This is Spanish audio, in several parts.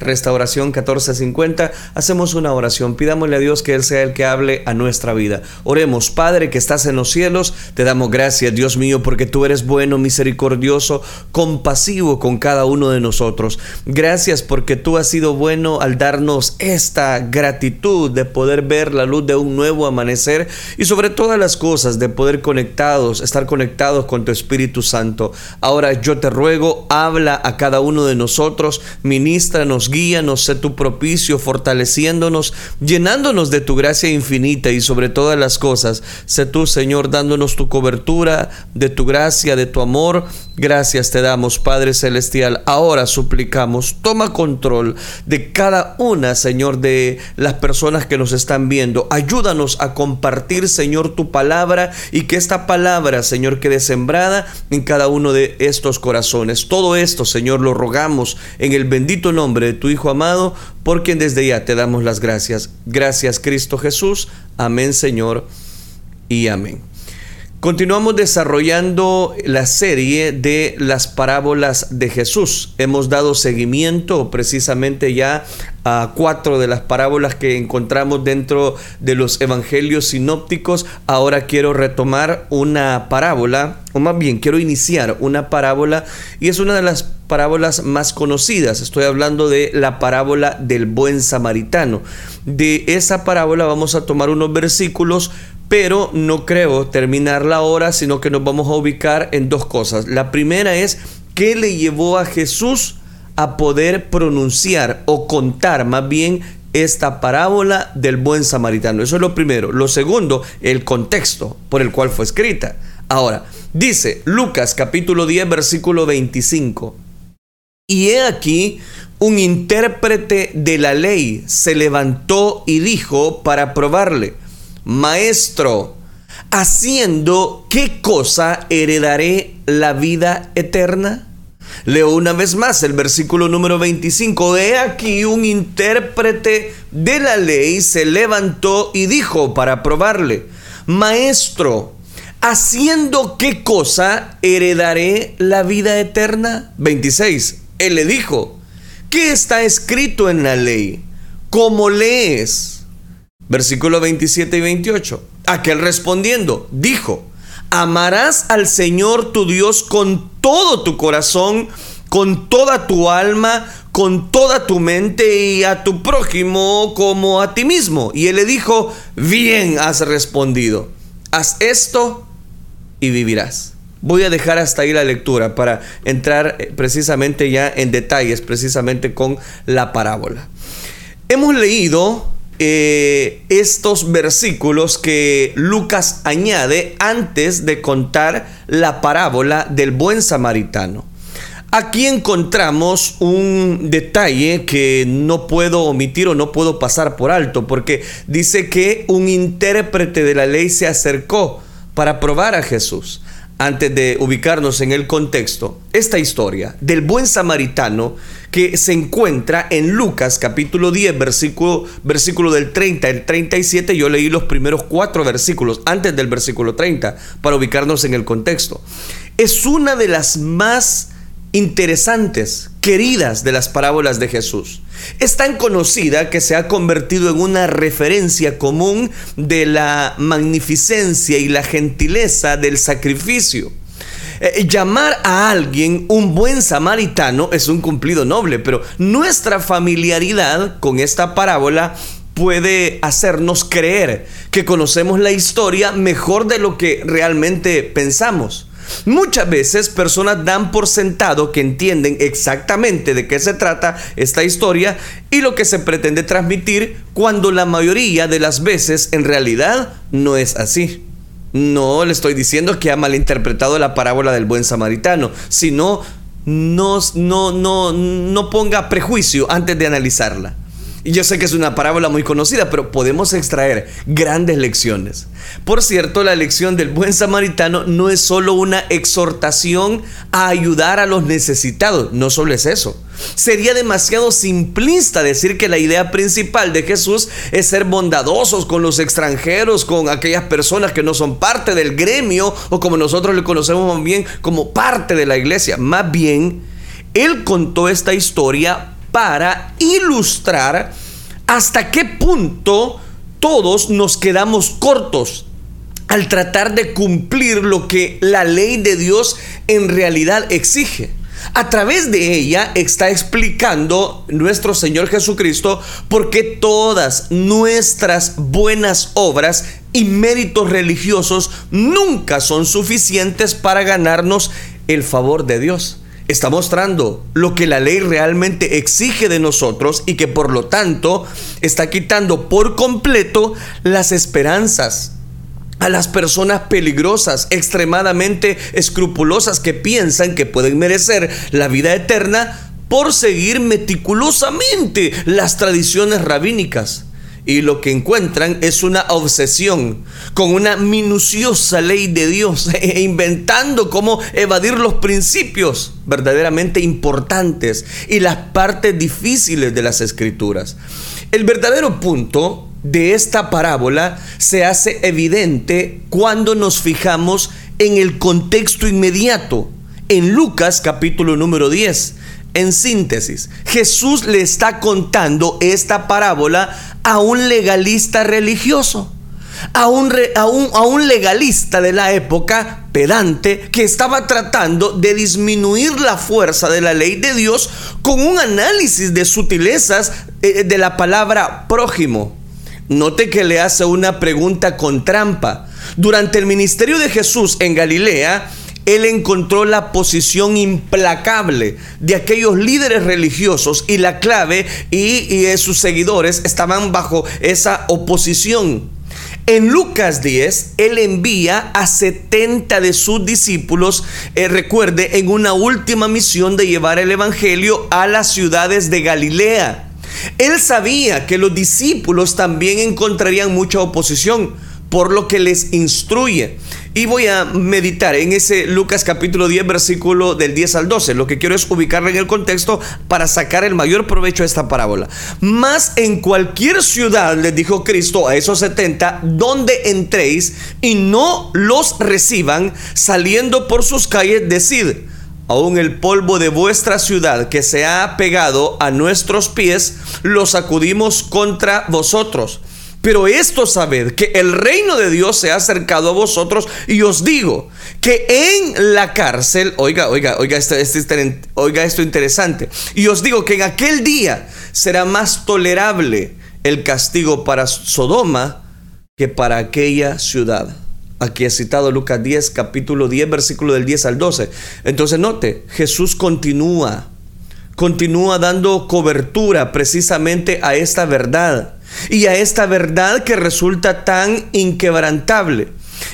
Restauración 1450, hacemos una oración, pidámosle a Dios que Él sea el que hable a nuestra vida. Oremos, Padre que estás en los cielos, te damos gracias, Dios mío, porque tú eres bueno, misericordioso, compasivo con cada uno de nosotros. Gracias porque tú has sido bueno al darnos esta gratitud de poder ver la luz de un nuevo amanecer y sobre todas las cosas de poder conectados, estar conectados con tu Espíritu Santo. Ahora yo te ruego, habla a cada uno de nosotros, ministranos guíanos, sé tu propicio, fortaleciéndonos, llenándonos de tu gracia infinita y sobre todas las cosas, sé tú, Señor, dándonos tu cobertura, de tu gracia, de tu amor. Gracias te damos, Padre Celestial. Ahora suplicamos, toma control de cada una, Señor, de las personas que nos están viendo. Ayúdanos a compartir, Señor, tu palabra y que esta palabra, Señor, quede sembrada en cada uno de estos corazones. Todo esto, Señor, lo rogamos en el bendito nombre de tu Hijo amado, por quien desde ya te damos las gracias. Gracias Cristo Jesús. Amén Señor y amén. Continuamos desarrollando la serie de las parábolas de Jesús. Hemos dado seguimiento precisamente ya a cuatro de las parábolas que encontramos dentro de los evangelios sinópticos. Ahora quiero retomar una parábola, o más bien quiero iniciar una parábola y es una de las parábolas más conocidas. Estoy hablando de la parábola del buen samaritano. De esa parábola vamos a tomar unos versículos pero no creo terminarla ahora, sino que nos vamos a ubicar en dos cosas. La primera es qué le llevó a Jesús a poder pronunciar o contar más bien esta parábola del buen samaritano. Eso es lo primero. Lo segundo, el contexto por el cual fue escrita. Ahora, dice Lucas capítulo 10 versículo 25. Y he aquí un intérprete de la ley se levantó y dijo para probarle, Maestro, haciendo qué cosa heredaré la vida eterna? Leo una vez más el versículo número 25. He aquí un intérprete de la ley se levantó y dijo para probarle, Maestro, ¿haciendo qué cosa heredaré la vida eterna? 26. Él le dijo, ¿qué está escrito en la ley? ¿Cómo lees? Versículo 27 y 28. Aquel respondiendo, dijo, amarás al Señor tu Dios con todo tu corazón, con toda tu alma, con toda tu mente y a tu prójimo como a ti mismo. Y él le dijo, bien has respondido, haz esto y vivirás. Voy a dejar hasta ahí la lectura para entrar eh, precisamente ya en detalles, precisamente con la parábola. Hemos leído eh, estos versículos que Lucas añade antes de contar la parábola del buen samaritano. Aquí encontramos un detalle que no puedo omitir o no puedo pasar por alto, porque dice que un intérprete de la ley se acercó para probar a Jesús antes de ubicarnos en el contexto, esta historia del buen samaritano que se encuentra en Lucas capítulo 10, versículo, versículo del 30 al 37, yo leí los primeros cuatro versículos antes del versículo 30 para ubicarnos en el contexto. Es una de las más interesantes, queridas de las parábolas de Jesús. Es tan conocida que se ha convertido en una referencia común de la magnificencia y la gentileza del sacrificio. Eh, llamar a alguien un buen samaritano es un cumplido noble, pero nuestra familiaridad con esta parábola puede hacernos creer que conocemos la historia mejor de lo que realmente pensamos. Muchas veces personas dan por sentado que entienden exactamente de qué se trata esta historia y lo que se pretende transmitir cuando la mayoría de las veces en realidad no es así. No le estoy diciendo que ha malinterpretado la parábola del buen samaritano, sino no, no, no, no ponga prejuicio antes de analizarla. Y yo sé que es una parábola muy conocida, pero podemos extraer grandes lecciones. Por cierto, la lección del buen samaritano no es solo una exhortación a ayudar a los necesitados, no solo es eso. Sería demasiado simplista decir que la idea principal de Jesús es ser bondadosos con los extranjeros, con aquellas personas que no son parte del gremio o como nosotros le conocemos bien como parte de la iglesia. Más bien, Él contó esta historia para ilustrar hasta qué punto todos nos quedamos cortos al tratar de cumplir lo que la ley de Dios en realidad exige. A través de ella está explicando nuestro Señor Jesucristo por qué todas nuestras buenas obras y méritos religiosos nunca son suficientes para ganarnos el favor de Dios. Está mostrando lo que la ley realmente exige de nosotros y que por lo tanto está quitando por completo las esperanzas a las personas peligrosas, extremadamente escrupulosas que piensan que pueden merecer la vida eterna por seguir meticulosamente las tradiciones rabínicas. Y lo que encuentran es una obsesión con una minuciosa ley de Dios, e inventando cómo evadir los principios verdaderamente importantes y las partes difíciles de las escrituras. El verdadero punto de esta parábola se hace evidente cuando nos fijamos en el contexto inmediato. En Lucas capítulo número 10, en síntesis, Jesús le está contando esta parábola a un legalista religioso. A un, legalista de la época pedante que estaba tratando de disminuir la fuerza de la ley de Dios con un análisis de sutilezas eh, de la palabra prójimo. Note que le hace una pregunta con trampa. Durante el ministerio de Jesús en Galilea, él encontró la posición implacable de aquellos líderes religiosos y la clave y, sus seguidores estaban bajo esa oposición. En Lucas 10, él envía a 70 de sus discípulos, eh, recuerde, en una última misión de llevar el Evangelio a las ciudades de Galilea. Él sabía que los discípulos también encontrarían mucha oposición, por lo que les instruye. Y voy a meditar en ese Lucas capítulo 10, versículo del 10 al 12. Lo que quiero es ubicarle en el contexto para sacar el mayor provecho de esta parábola. Más en cualquier ciudad, les dijo Cristo a esos 70, donde entréis y no los reciban, saliendo por sus calles, decid Aún el polvo de vuestra ciudad que se ha pegado a nuestros pies, lo sacudimos contra vosotros. Pero esto sabed que el reino de Dios se ha acercado a vosotros y os digo que en la cárcel, oiga, oiga, oiga esto, oiga esto interesante, y os digo que en aquel día será más tolerable el castigo para Sodoma que para aquella ciudad. Aquí he citado Lucas 10, capítulo 10, versículo del 10 al 12. Entonces note, Jesús continúa, continúa dando cobertura precisamente a esta verdad y a esta verdad que resulta tan inquebrantable.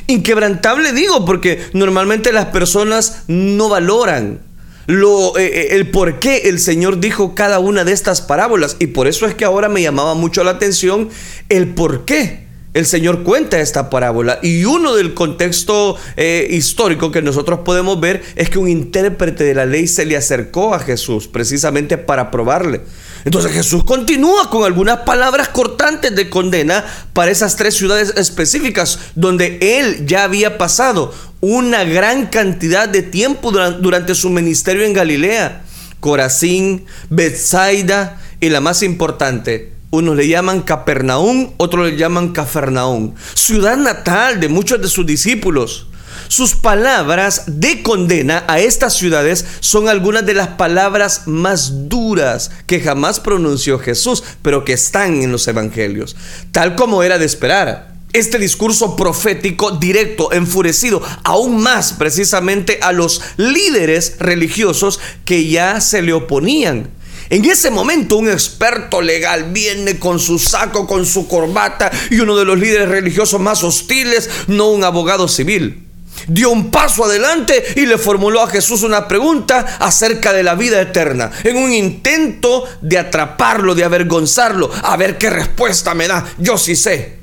Inquebrantable digo porque normalmente las personas no valoran lo, eh, eh, el por qué el Señor dijo cada una de estas parábolas y por eso es que ahora me llamaba mucho la atención el por qué el Señor cuenta esta parábola y uno del contexto eh, histórico que nosotros podemos ver es que un intérprete de la ley se le acercó a Jesús precisamente para probarle. Entonces Jesús continúa con algunas palabras cortantes de condena para esas tres ciudades específicas donde él ya había pasado una gran cantidad de tiempo durante su ministerio en Galilea. Corazín, Bethsaida y la más importante, unos le llaman Capernaum, otros le llaman Cafarnaum, ciudad natal de muchos de sus discípulos. Sus palabras de condena a estas ciudades son algunas de las palabras más duras que jamás pronunció Jesús, pero que están en los evangelios, tal como era de esperar. Este discurso profético directo, enfurecido aún más precisamente a los líderes religiosos que ya se le oponían. En ese momento un experto legal viene con su saco, con su corbata y uno de los líderes religiosos más hostiles, no un abogado civil. Dio un paso adelante y le formuló a Jesús una pregunta acerca de la vida eterna, en un intento de atraparlo, de avergonzarlo, a ver qué respuesta me da. Yo sí sé.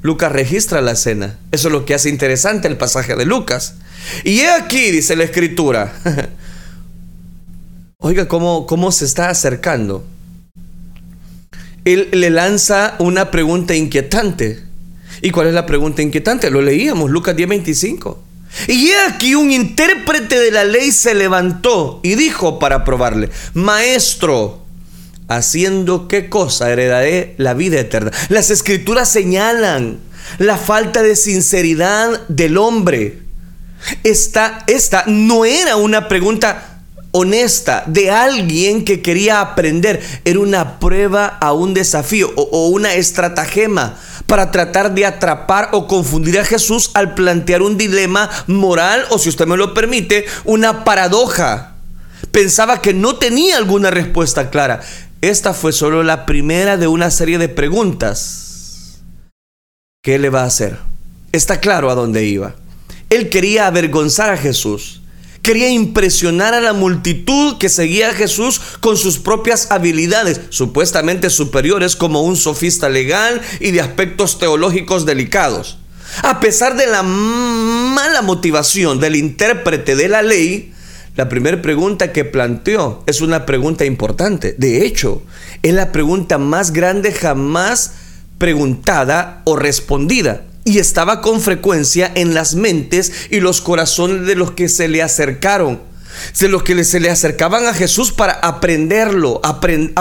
Lucas registra la escena. Eso es lo que hace interesante el pasaje de Lucas. Y he aquí, dice la escritura, Oiga, ¿cómo, cómo se está acercando? Él le lanza una pregunta inquietante. ¿Y cuál es la pregunta inquietante? Lo leíamos, Lucas 10:25. Y aquí un intérprete de la ley se levantó y dijo para probarle, Maestro, haciendo qué cosa heredaré la vida eterna. Las escrituras señalan la falta de sinceridad del hombre. Esta no era una pregunta honesta de alguien que quería aprender. Era una prueba a un desafío o, una estratagema para tratar de atrapar o confundir a Jesús al plantear un dilema moral o, si usted me lo permite, una paradoja. Pensaba que no tenía alguna respuesta clara. Esta fue solo la primera de una serie de preguntas. ¿Qué le va a hacer? Está claro a dónde iba. Él quería avergonzar a Jesús Quería impresionar a la multitud que seguía a Jesús con sus propias habilidades, supuestamente superiores como un sofista legal y de aspectos teológicos delicados. A pesar de la mala motivación del intérprete de la ley, la primera pregunta que planteó es una pregunta importante. De hecho, es la pregunta más grande jamás preguntada o respondida y estaba con frecuencia en las mentes y los corazones de los que se le acercaron, de los que se le acercaban a Jesús para aprenderlo,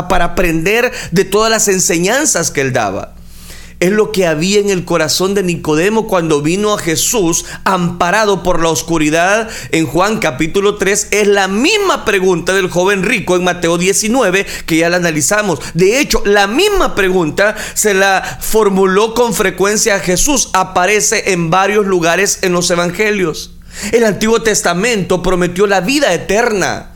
para aprender de todas las enseñanzas que él daba es lo que había en el corazón de Nicodemo cuando vino a Jesús amparado por la oscuridad en Juan capítulo 3. Es la misma pregunta del joven rico en Mateo 19 que ya la analizamos. De hecho, la misma pregunta se la formuló con frecuencia a Jesús. Aparece en varios lugares en los evangelios. El Antiguo Testamento prometió la vida eterna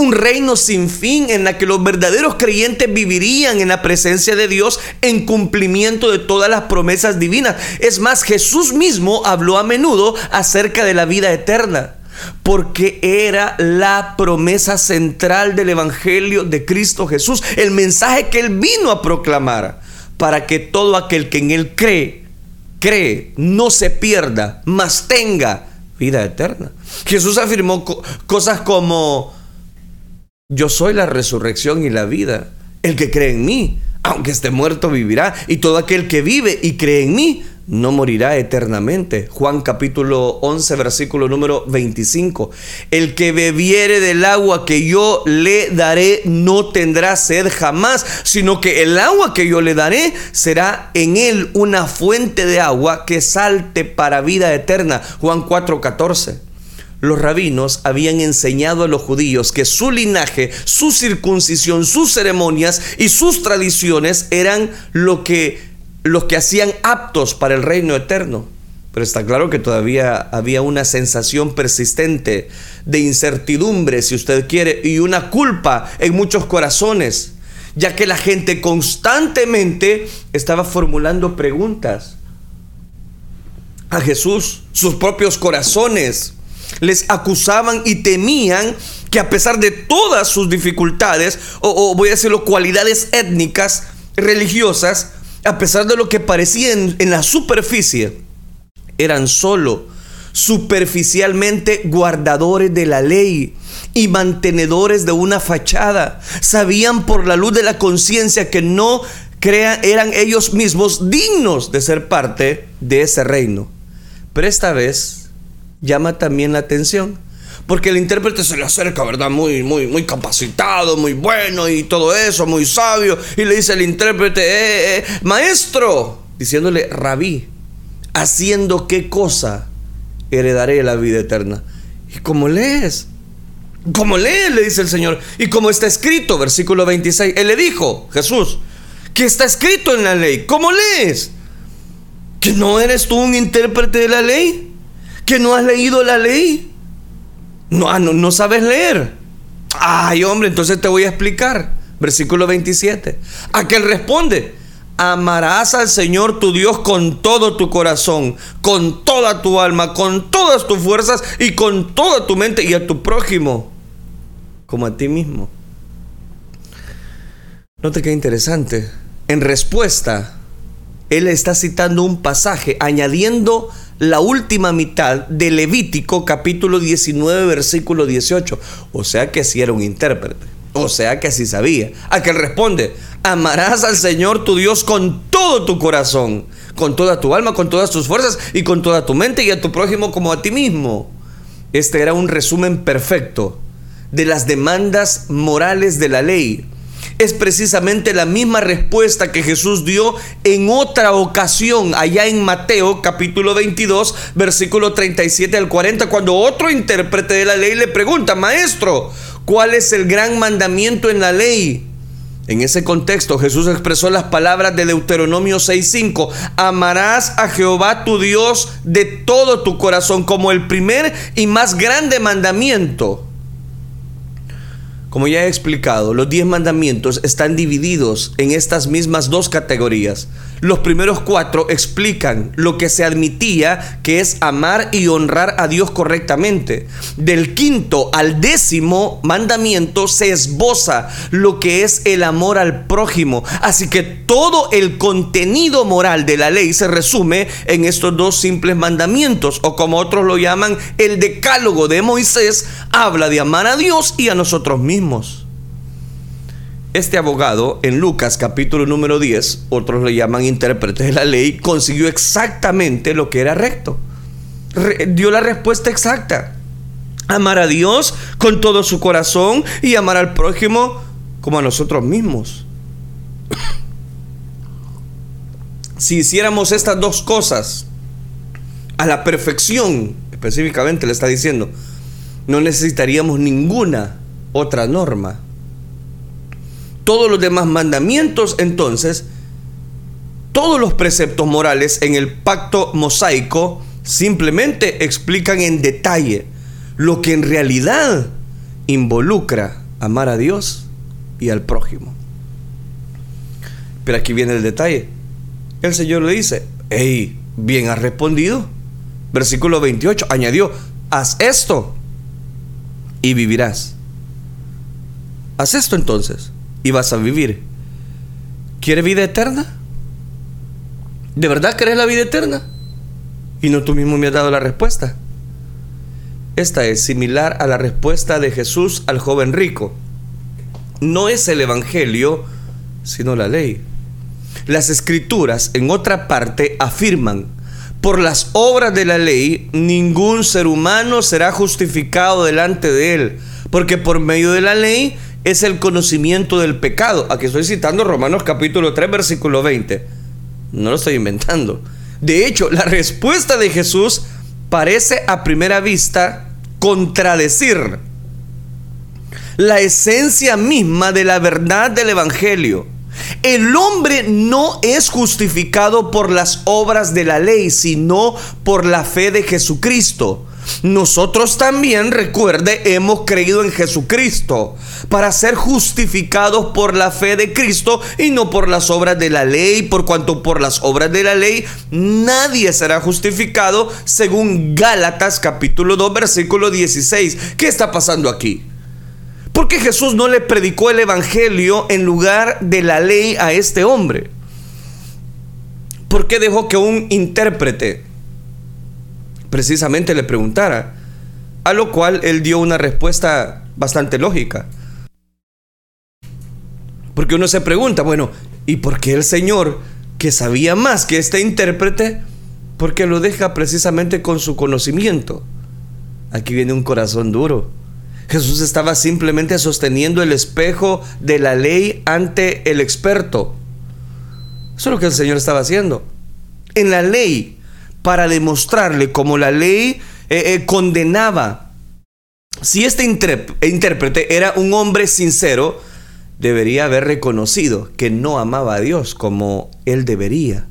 un reino sin fin en la que los verdaderos creyentes vivirían en la presencia de Dios en cumplimiento de todas las promesas divinas. Es más, Jesús mismo habló a menudo acerca de la vida eterna, porque era la promesa central del Evangelio de Cristo Jesús, el mensaje que él vino a proclamar, para que todo aquel que en él cree, cree, no se pierda, mas tenga vida eterna. Jesús afirmó cosas como yo soy la resurrección y la vida. El que cree en mí, aunque esté muerto, vivirá. Y todo aquel que vive y cree en mí, no morirá eternamente. Juan capítulo 11, versículo número 25. El que bebiere del agua que yo le daré no tendrá sed jamás, sino que el agua que yo le daré será en él una fuente de agua que salte para vida eterna. Juan 4, 14 los rabinos habían enseñado a los judíos que su linaje, su circuncisión, sus ceremonias y sus tradiciones eran lo que, los que hacían aptos para el reino eterno. Pero está claro que todavía había una sensación persistente de incertidumbre, si usted quiere, y una culpa en muchos corazones, ya que la gente constantemente estaba formulando preguntas a Jesús, sus propios corazones les acusaban y temían que a pesar de todas sus dificultades, o, voy a decirlo, cualidades étnicas, religiosas, a pesar de lo que parecían en la superficie, eran solo superficialmente guardadores de la ley y mantenedores de una fachada. Sabían por la luz de la conciencia que no crean, eran ellos mismos dignos de ser parte de ese reino. Pero esta vez llama también la atención. Porque el intérprete se le acerca, ¿verdad? Muy, muy, muy capacitado, muy bueno y todo eso, muy sabio. Y le dice al intérprete, eh, eh, maestro, diciéndole, rabí, haciendo qué cosa heredaré la vida eterna. ¿Y cómo lees? ¿Cómo lees? Le dice el Señor. Y como está escrito, versículo 26, Él le dijo, Jesús, que está escrito en la ley. ¿Cómo lees? ¿Que no eres tú un intérprete de la ley? Que no has leído la ley. No, ah, no, no sabes leer. Ay, hombre, entonces te voy a explicar. Versículo 27. Aquel responde, amarás al Señor tu Dios con todo tu corazón, con toda tu alma, con todas tus fuerzas y con toda tu mente y a tu prójimo como a ti mismo. Note qué interesante. En respuesta, él está citando un pasaje añadiendo la última mitad de Levítico capítulo 19 versículo 18. O sea que si era un intérprete. O sea que así sabía. A que responde, amarás al Señor tu Dios con todo tu corazón, con toda tu alma, con todas tus fuerzas y con toda tu mente y a tu prójimo como a ti mismo. Este era un resumen perfecto de las demandas morales de la ley es precisamente la misma respuesta que Jesús dio en otra ocasión, allá en Mateo capítulo 22, versículo 37 al 40, cuando otro intérprete de la ley le pregunta, maestro, ¿cuál es el gran mandamiento en la ley? En ese contexto Jesús expresó las palabras de Deuteronomio 6:5, amarás a Jehová tu Dios de todo tu corazón como el primer y más grande mandamiento. Como ya he explicado, los diez mandamientos están divididos en estas mismas dos categorías. Los primeros cuatro explican lo que se admitía que es amar y honrar a Dios correctamente. Del quinto al décimo mandamiento se esboza lo que es el amor al prójimo. Así que todo el contenido moral de la ley se resume en estos dos simples mandamientos, o como otros lo llaman, el decálogo de Moisés habla de amar a Dios y a nosotros mismos. Este abogado en Lucas capítulo número 10, otros le llaman intérprete de la ley, consiguió exactamente lo que era recto. dio la respuesta exacta. Amar a Dios con todo su corazón y amar al prójimo como a nosotros mismos. si hiciéramos estas dos cosas a la perfección, específicamente le está diciendo, no necesitaríamos ninguna otra norma todos los demás mandamientos, entonces, todos los preceptos morales en el pacto mosaico simplemente explican en detalle lo que en realidad involucra amar a Dios y al prójimo. Pero aquí viene el detalle. El Señor le dice, hey, bien has respondido. Versículo 28 añadió, haz esto y vivirás. Haz esto entonces y vas a vivir. ¿Quieres vida eterna? ¿De verdad querés la vida eterna? Y no tú mismo me has dado la respuesta. Esta es similar a la respuesta de Jesús al joven rico. No es el Evangelio, sino la ley. Las escrituras en otra parte afirman, por las obras de la ley ningún ser humano será justificado delante de él, porque por medio de la ley es el conocimiento del pecado. Aquí estoy citando Romanos capítulo 3, versículo 20. No lo estoy inventando. De hecho, la respuesta de Jesús parece a primera vista contradecir la esencia misma de la verdad del Evangelio. El hombre no es justificado por las obras de la ley, sino por la fe de Jesucristo. Nosotros también, recuerde, hemos creído en Jesucristo para ser justificados por la fe de Cristo y no por las obras de la ley, por cuanto por las obras de la ley nadie será justificado según Gálatas capítulo 2 versículo 16. ¿Qué está pasando aquí? ¿Por qué Jesús no le predicó el Evangelio en lugar de la ley a este hombre? ¿Por qué dejó que un intérprete precisamente le preguntara, a lo cual él dio una respuesta bastante lógica. Porque uno se pregunta, bueno, ¿y por qué el Señor, que sabía más que este intérprete, por qué lo deja precisamente con su conocimiento? Aquí viene un corazón duro. Jesús estaba simplemente sosteniendo el espejo de la ley ante el experto. Eso es lo que el Señor estaba haciendo. En la ley para demostrarle cómo la ley eh, eh, condenaba. Si este intérprete era un hombre sincero, debería haber reconocido que no amaba a Dios como él debería.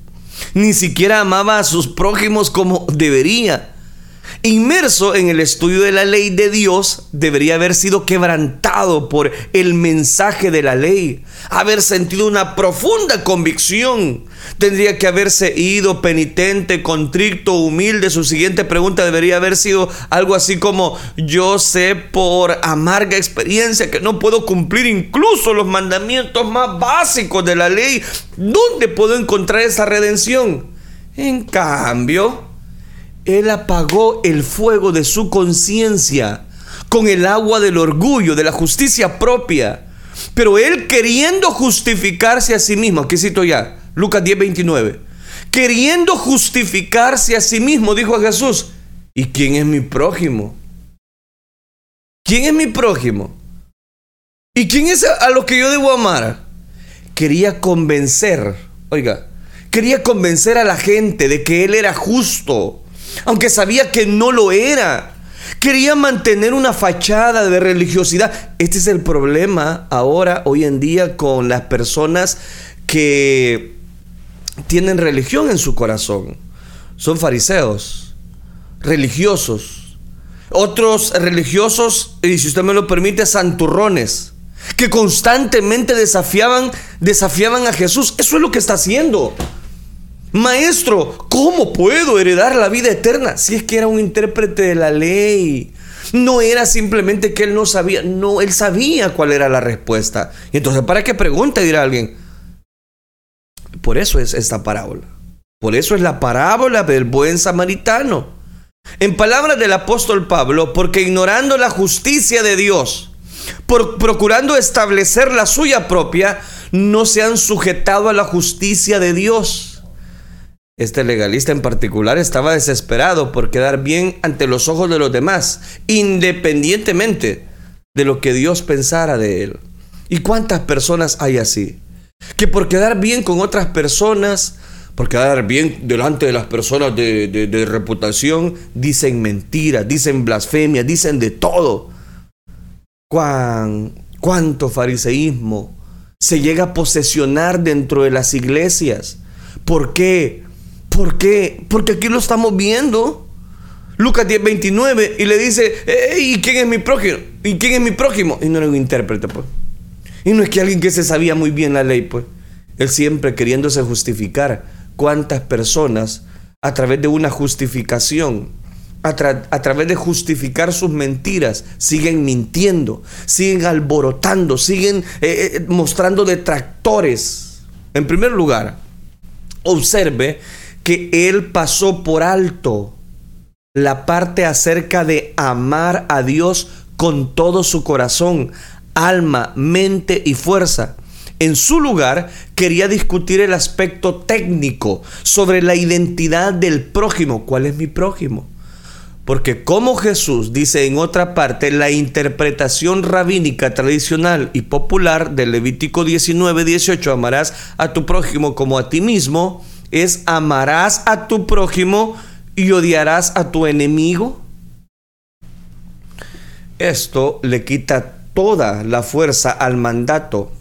Ni siquiera amaba a sus prójimos como debería. Inmerso en el estudio de la ley de Dios, debería haber sido quebrantado por el mensaje de la ley, haber sentido una profunda convicción. Tendría que haberse ido penitente, contrito, humilde. Su siguiente pregunta debería haber sido algo así como, yo sé por amarga experiencia que no puedo cumplir incluso los mandamientos más básicos de la ley. ¿Dónde puedo encontrar esa redención? En cambio, él apagó el fuego de su conciencia con el agua del orgullo, de la justicia propia. Pero él queriendo justificarse a sí mismo, aquí cito ya, Lucas 10, 29, queriendo justificarse a sí mismo, dijo a Jesús, ¿y quién es mi prójimo? ¿Quién es mi prójimo? ¿Y quién es a lo que yo debo amar? quería convencer, oiga, quería convencer a la gente de que él era justo, aunque sabía que no lo era. Quería mantener una fachada de religiosidad. Este es el problema ahora, hoy en día, con las personas que tienen religión en su corazón. Son fariseos, religiosos. Otros religiosos, y si usted me lo permite, santurrones, que constantemente desafiaban, desafiaban a Jesús. Eso es lo que está haciendo. Maestro, ¿cómo puedo heredar la vida eterna? Si es que era un intérprete de la ley. No era simplemente que él no sabía, no, él sabía cuál era la respuesta. Y entonces, ¿para qué pregunta? Dirá alguien. Por eso es esta parábola. Por eso es la parábola del buen samaritano. En palabras del apóstol Pablo, porque ignorando la justicia de Dios, por procurando establecer la suya propia, no se han sujetado a la justicia de Dios. Este legalista en particular estaba desesperado por quedar bien ante los ojos de los demás, independientemente de lo que Dios pensara de él. ¿Y cuántas personas hay así? Que por quedar bien con otras personas, por quedar bien delante de las personas de, reputación, dicen mentiras, dicen blasfemias, dicen de todo. ¿Cuán, ¿Cuánto fariseísmo se llega a posesionar dentro de las iglesias? ¿Por qué? ¿Por qué? Porque aquí lo estamos viendo. Lucas 10, 29 y le dice, ¿y quién es mi prójimo? ¿Y quién es mi prójimo? Y no era un intérprete, pues. Y no es que alguien que se sabía muy bien la ley, pues. Él siempre queriéndose justificar. ¿Cuántas personas a través de una justificación, a, través de justificar sus mentiras, siguen mintiendo, siguen alborotando, siguen eh, eh, mostrando detractores? En primer lugar, observe que él pasó por alto la parte acerca de amar a Dios con todo su corazón, alma, mente y fuerza. En su lugar quería discutir el aspecto técnico sobre la identidad del prójimo. ¿Cuál es mi prójimo? Porque como Jesús dice en otra parte, la interpretación rabínica tradicional y popular del Levítico 19, 18, amarás a tu prójimo como a ti mismo, es amarás a tu prójimo y odiarás a tu enemigo. Esto le quita toda la fuerza al mandato,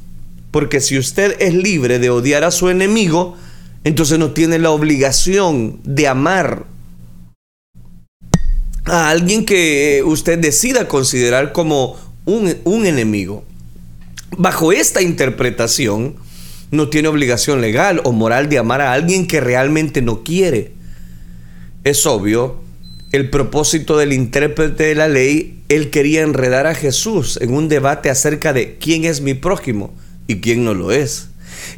porque si usted es libre de odiar a su enemigo, entonces no tiene la obligación de amar a alguien que usted decida considerar como un, un enemigo. Bajo esta interpretación, no tiene obligación legal o moral de amar a alguien que realmente no quiere. Es obvio, el propósito del intérprete de la ley, él quería enredar a Jesús en un debate acerca de quién es mi prójimo y quién no lo es.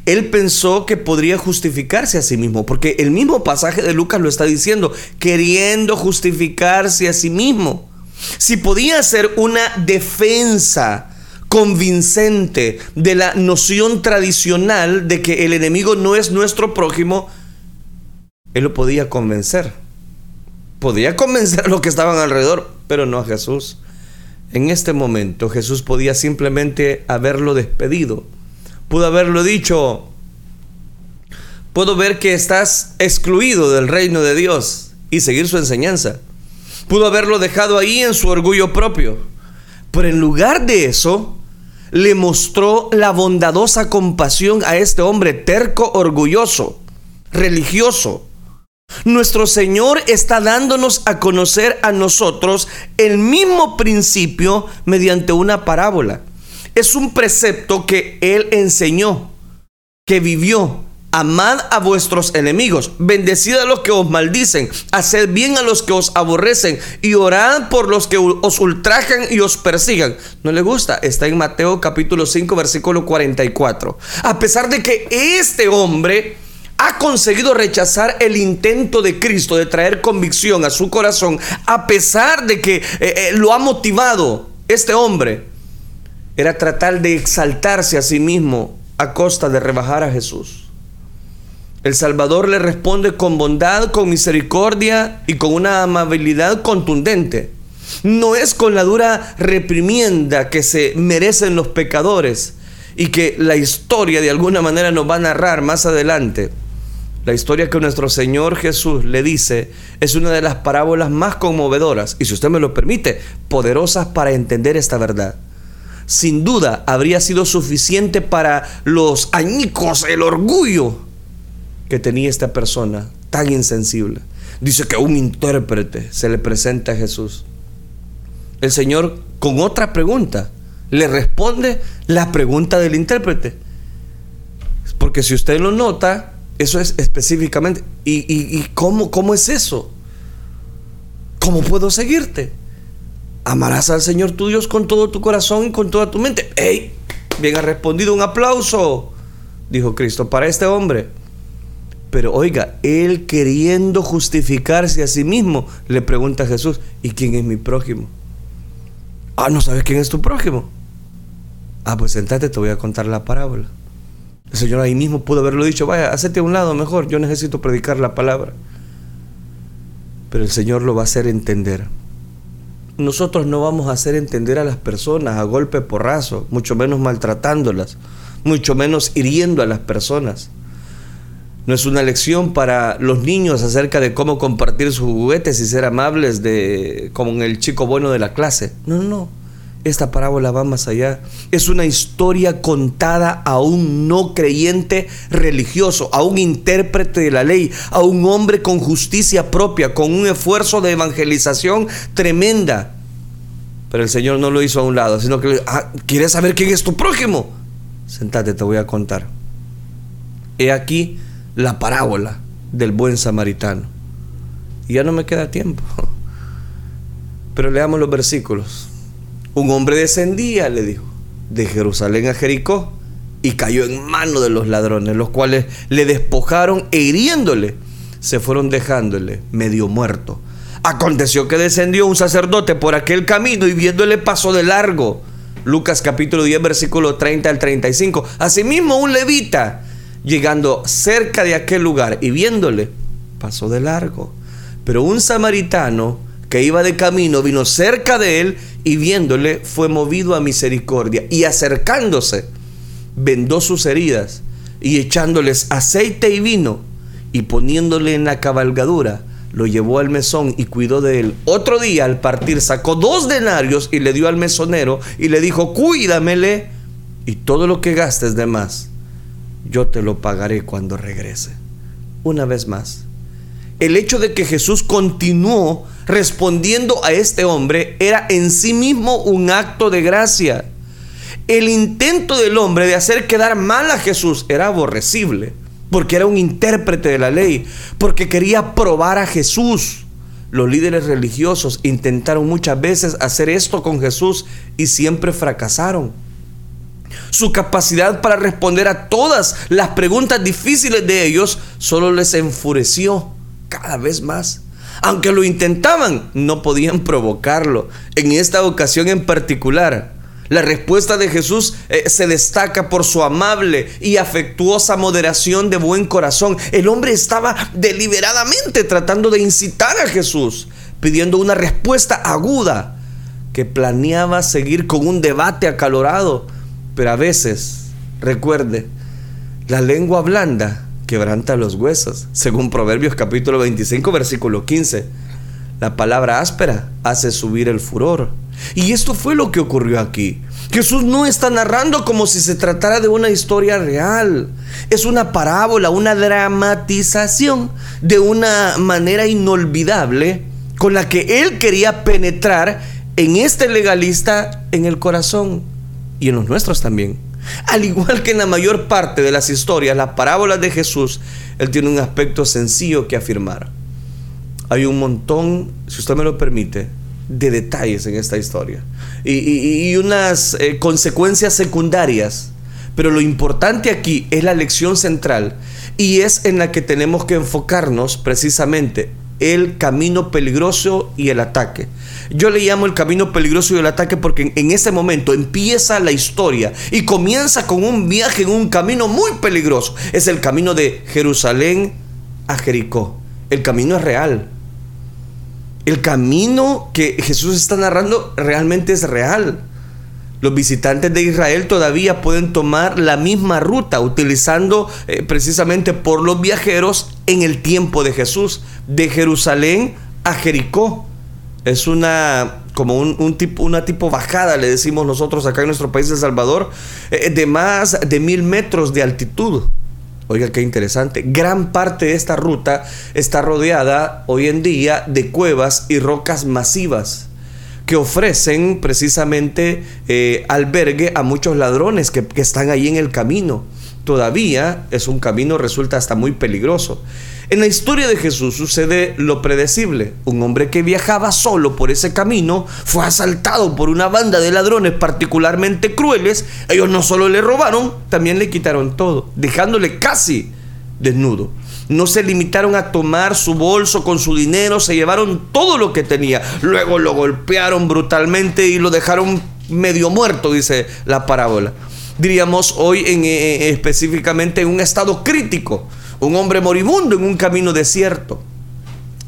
Él pensó que podría justificarse a sí mismo, porque el mismo pasaje de Lucas lo está diciendo, queriendo justificarse a sí mismo. Si podía hacer una defensa convincente de la noción tradicional de que el enemigo no es nuestro prójimo, él lo podía convencer. Podía convencer a los que estaban alrededor, pero no a Jesús. En este momento Jesús podía simplemente haberlo despedido. Pudo haberlo dicho, puedo ver que estás excluido del reino de Dios y seguir su enseñanza. Pudo haberlo dejado ahí en su orgullo propio. Pero en lugar de eso, le mostró la bondadosa compasión a este hombre terco, orgulloso, religioso. Nuestro Señor está dándonos a conocer a nosotros el mismo principio mediante una parábola. Es un precepto que Él enseñó, que vivió, Amad a vuestros enemigos, bendecid a los que os maldicen, haced bien a los que os aborrecen y orad por los que os ultrajan y os persigan. ¿No le gusta? Está en Mateo capítulo 5 versículo 44. A pesar de que este hombre ha conseguido rechazar el intento de Cristo de traer convicción a su corazón, a pesar de que eh, eh, lo ha motivado este hombre, era tratar de exaltarse a sí mismo a costa de rebajar a Jesús. El Salvador le responde con bondad, con misericordia y con una amabilidad contundente. No es con la dura reprimienda que se merecen los pecadores. y que la historia de alguna manera nos va a narrar más adelante. La historia que nuestro Señor Jesús le dice es una de las parábolas más conmovedoras y si usted me lo permite, poderosas para entender esta verdad. Sin duda habría sido suficiente para los añicos, el orgullo que tenía esta persona tan insensible. Dice que un intérprete se le presenta a Jesús. El Señor con otra pregunta le responde la pregunta del intérprete. Porque si usted lo nota, eso es específicamente. ¿Y, cómo, cómo es eso? ¿Cómo puedo seguirte? Amarás al Señor tu Dios con todo tu corazón y con toda tu mente. ¡Ey! Bien ha respondido, un aplauso, dijo Cristo, para este hombre. Pero oiga, él queriendo justificarse a sí mismo, le pregunta a Jesús, ¿y quién es mi prójimo? Ah, ¿no sabes quién es tu prójimo? Ah, pues sentate, te voy a contar la parábola. El Señor ahí mismo pudo haberlo dicho, vaya, hacete a un lado mejor, yo necesito predicar la palabra. Pero el Señor lo va a hacer entender. Nosotros no vamos a hacer entender a las personas a golpe porrazo, mucho menos maltratándolas, mucho menos hiriendo a las personas. No es una lección para los niños acerca de cómo compartir sus juguetes y ser amables de como el chico bueno de la clase. No, no, no. Esta parábola va más allá. Es una historia contada a un no creyente religioso, a un intérprete de la ley, a un hombre con justicia propia, con un esfuerzo de evangelización tremenda. Pero el Señor no lo hizo a un lado, sino que, ah, ¿quieres saber quién es tu prójimo? Sentate, te voy a contar. He aquí la parábola del buen samaritano. Y ya no me queda tiempo. Pero leamos los versículos. Un hombre descendía, le dijo, de Jerusalén a Jericó y cayó en mano de los ladrones, los cuales le despojaron e hiriéndole, se fueron dejándole medio muerto. Aconteció que descendió un sacerdote por aquel camino y viéndole pasó de largo. Lucas capítulo 10 versículo 30 al 35. Asimismo un levita, llegando cerca de aquel lugar y viéndole, pasó de largo. Pero un samaritano que iba de camino vino cerca de él y viéndole fue movido a misericordia y acercándose vendó sus heridas y echándoles aceite y vino y poniéndole en la cabalgadura lo llevó al mesón y cuidó de él. Otro día al partir sacó dos denarios y le dio al mesonero y le dijo, cuídamele y todo lo que gastes de más, yo te lo pagaré cuando regrese. Una vez más, el hecho de que Jesús continuó respondiendo a este hombre era en sí mismo un acto de gracia. El intento del hombre de hacer quedar mal a Jesús era aborrecible, porque era un intérprete de la ley, porque quería probar a Jesús. Los líderes religiosos intentaron muchas veces hacer esto con Jesús y siempre fracasaron. Su capacidad para responder a todas las preguntas difíciles de ellos solo les enfureció cada vez más. Aunque lo intentaban, no podían provocarlo. En esta ocasión en particular, la respuesta de Jesús eh, se destaca por su amable y afectuosa moderación de buen corazón. El hombre estaba deliberadamente tratando de incitar a Jesús, pidiendo una respuesta aguda que planeaba seguir con un debate acalorado. Pero a veces, recuerde, la lengua blanda quebranta los huesos, según Proverbios capítulo 25, versículo 15. La palabra áspera hace subir el furor. Y esto fue lo que ocurrió aquí. Jesús no está narrando como si se tratara de una historia real. Es una parábola, una dramatización de una manera inolvidable con la que él quería penetrar en este legalista en el corazón y en los nuestros también. Al igual que en la mayor parte de las historias, las parábolas de Jesús, Él tiene un aspecto sencillo que afirmar. Hay un montón, si usted me lo permite, de detalles en esta historia y, unas eh, consecuencias secundarias. Pero lo importante aquí es la lección central y es en la que tenemos que enfocarnos precisamente el camino peligroso y el ataque. Yo le llamo el camino peligroso y el ataque porque en, ese momento empieza la historia y comienza con un viaje en un camino muy peligroso. Es el camino de Jerusalén a Jericó. El camino es real. El camino que Jesús está narrando realmente es real. Los visitantes de Israel todavía pueden tomar la misma ruta utilizando eh, precisamente por los viajeros en el tiempo de Jesús, de Jerusalén a Jericó. Es una como un, tipo, una tipo bajada, le decimos nosotros acá en nuestro país de Salvador, eh, de más de mil metros de altitud. Oiga, qué interesante. Gran parte de esta ruta está rodeada hoy en día de cuevas y rocas masivas que ofrecen precisamente eh, albergue a muchos ladrones que, que están ahí en el camino. Todavía es un camino, resulta hasta muy peligroso. En la historia de Jesús sucede lo predecible. Un hombre que viajaba solo por ese camino fue asaltado por una banda de ladrones particularmente crueles. Ellos no solo le robaron, también le quitaron todo, dejándole casi desnudo. No se limitaron a tomar su bolso con su dinero, se llevaron todo lo que tenía. Luego lo golpearon brutalmente y lo dejaron medio muerto, dice la parábola. Diríamos hoy en, eh, eh, específicamente en un estado crítico un hombre moribundo en un camino desierto.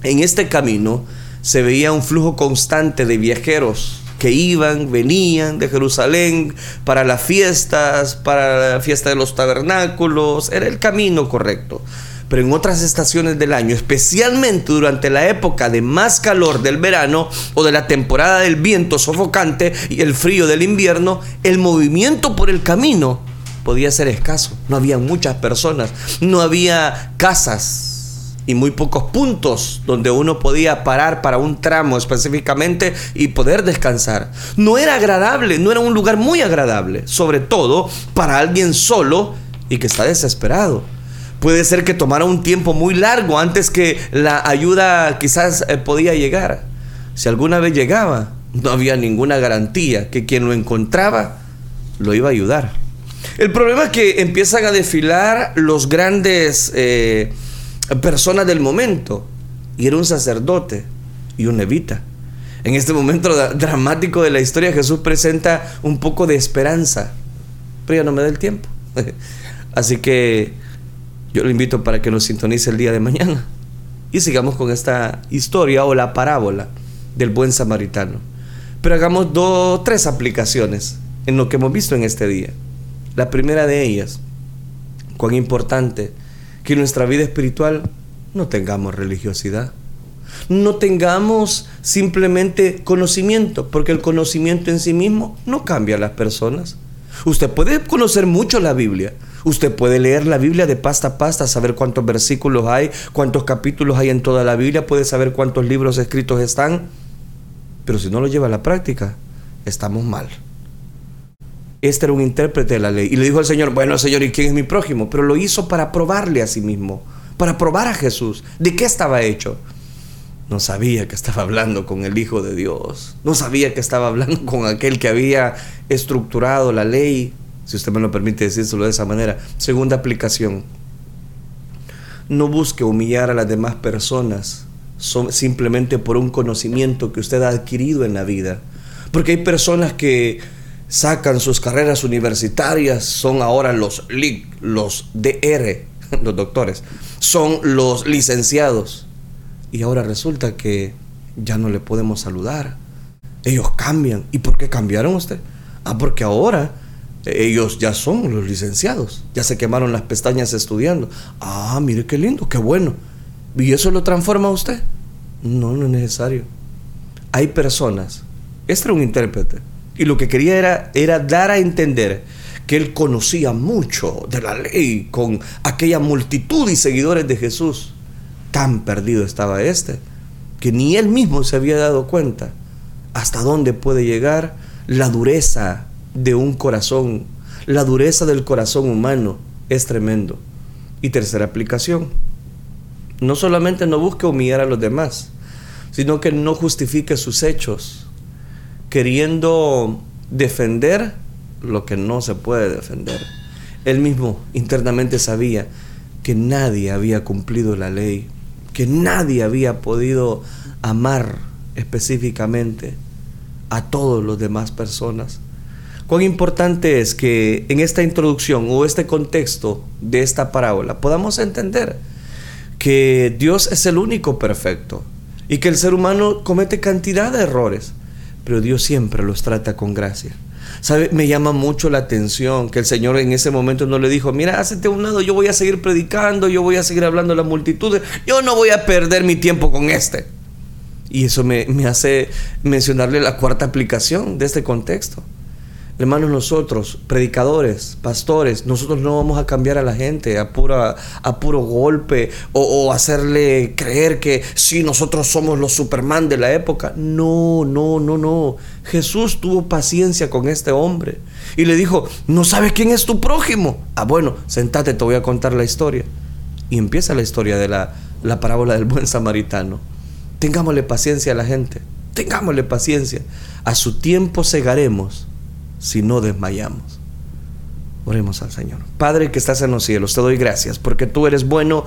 En este camino se veía un flujo constante de viajeros que iban, venían de Jerusalén para las fiestas, para la fiesta de los tabernáculos, era el camino correcto. Pero en otras estaciones del año, especialmente durante la época de más calor del verano o de la temporada del viento sofocante y el frío del invierno, el movimiento por el camino podía ser escaso. No había muchas personas, no había casas y muy pocos puntos donde uno podía parar para un tramo específicamente y poder descansar. No era agradable, no era un lugar muy agradable, sobre todo para alguien solo y que está desesperado. Puede ser que tomara un tiempo muy largo antes que la ayuda quizás eh, podía llegar. Si alguna vez llegaba, no había ninguna garantía que quien lo encontraba lo iba a ayudar. El problema es que empiezan a desfilar los grandes eh, personas del momento. Y era un sacerdote y un levita. En este momento dramático de la historia Jesús presenta un poco de esperanza. Pero ya no me da el tiempo. Así que yo lo invito para que nos sintonice el día de mañana. Y sigamos con esta historia o la parábola del buen samaritano. Pero hagamos dos, tres aplicaciones en lo que hemos visto en este día. La primera de ellas, cuán importante que nuestra vida espiritual no tengamos religiosidad. No tengamos simplemente conocimiento, porque el conocimiento en sí mismo no cambia a las personas. Usted puede conocer mucho la Biblia. Usted puede leer la Biblia de pasta a pasta, saber cuántos versículos hay, cuántos capítulos hay en toda la Biblia, puede saber cuántos libros escritos están. Pero si no lo lleva a la práctica, estamos mal. Este era un intérprete de la ley. Y le dijo al Señor, bueno Señor, ¿y quién es mi prójimo? Pero lo hizo para probarle a sí mismo, para probar a Jesús. ¿De qué estaba hecho? No sabía que estaba hablando con el Hijo de Dios. No sabía que estaba hablando con aquel que había estructurado la ley. Si usted me lo permite decírselo de esa manera. Segunda aplicación. No busque humillar a las demás personas simplemente por un conocimiento que usted ha adquirido en la vida. Porque hay personas que sacan sus carreras universitarias, son ahora los los DR, los doctores, son los licenciados. Y ahora resulta que ya no le podemos saludar. Ellos cambian. ¿Y por qué cambiaron usted? Ah, porque ahora ellos ya son los licenciados. Ya se quemaron las pestañas estudiando. Ah, mire qué lindo, qué bueno. ¿Y eso lo transforma usted? No, no es necesario. Hay personas. Este era un intérprete y lo que quería era, era dar a entender que él conocía mucho de la ley con aquella multitud y seguidores de Jesús. Tan perdido estaba este que ni él mismo se había dado cuenta hasta dónde puede llegar la dureza de un corazón. La dureza del corazón humano es tremendo. Y tercera aplicación, no solamente no busque humillar a los demás, sino que no justifique sus hechos queriendo defender lo que no se puede defender. Él mismo internamente sabía que nadie había cumplido la ley, que nadie había podido amar específicamente a todas las demás personas. Cuán importante es que en esta introducción o este contexto de esta parábola podamos entender que Dios es el único perfecto y que el ser humano comete cantidad de errores pero Dios siempre los trata con gracia. ¿Sabe? Me llama mucho la atención que el Señor en ese momento no le dijo, mira, hazte un lado, yo voy a seguir predicando, yo voy a seguir hablando a las multitudes, yo no voy a perder mi tiempo con este. Y eso me hace mencionarle la cuarta aplicación de este contexto. Hermanos, nosotros, predicadores, pastores, nosotros no vamos a cambiar a la gente a, pura, a puro golpe o, o, hacerle creer que sí, nosotros somos los Superman de la época. No, no, no, no. Jesús tuvo paciencia con este hombre y le dijo, ¿no sabes quién es tu prójimo? Ah, bueno, sentate, te voy a contar la historia. Y empieza la historia de la, la parábola del buen samaritano. Tengámosle paciencia a la gente, tengámosle paciencia. A su tiempo cegaremos si no desmayamos. Oremos al Señor. Padre que estás en los cielos, te doy gracias porque tú eres bueno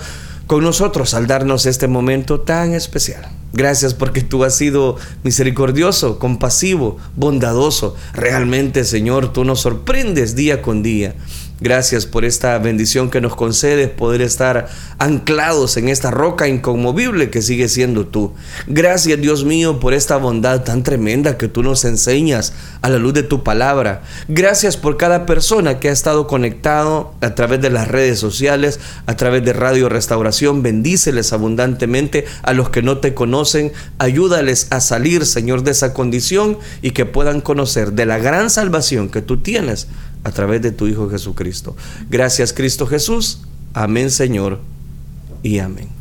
con nosotros al darnos este momento tan especial. Gracias porque tú has sido misericordioso, compasivo, bondadoso. Realmente, Señor, tú nos sorprendes día con día. Gracias por esta bendición que nos concedes, poder estar anclados en esta roca inconmovible que sigue siendo tú. Gracias Dios mío por esta bondad tan tremenda que tú nos enseñas a la luz de tu palabra. Gracias por cada persona que ha estado conectado a través de las redes sociales, a través de Radio Restauración. Bendíceles abundantemente a los que no te conocen. Ayúdales a salir, Señor, de esa condición y que puedan conocer de la gran salvación que tú tienes a través de tu Hijo Jesucristo. Gracias Cristo Jesús. Amén Señor y amén.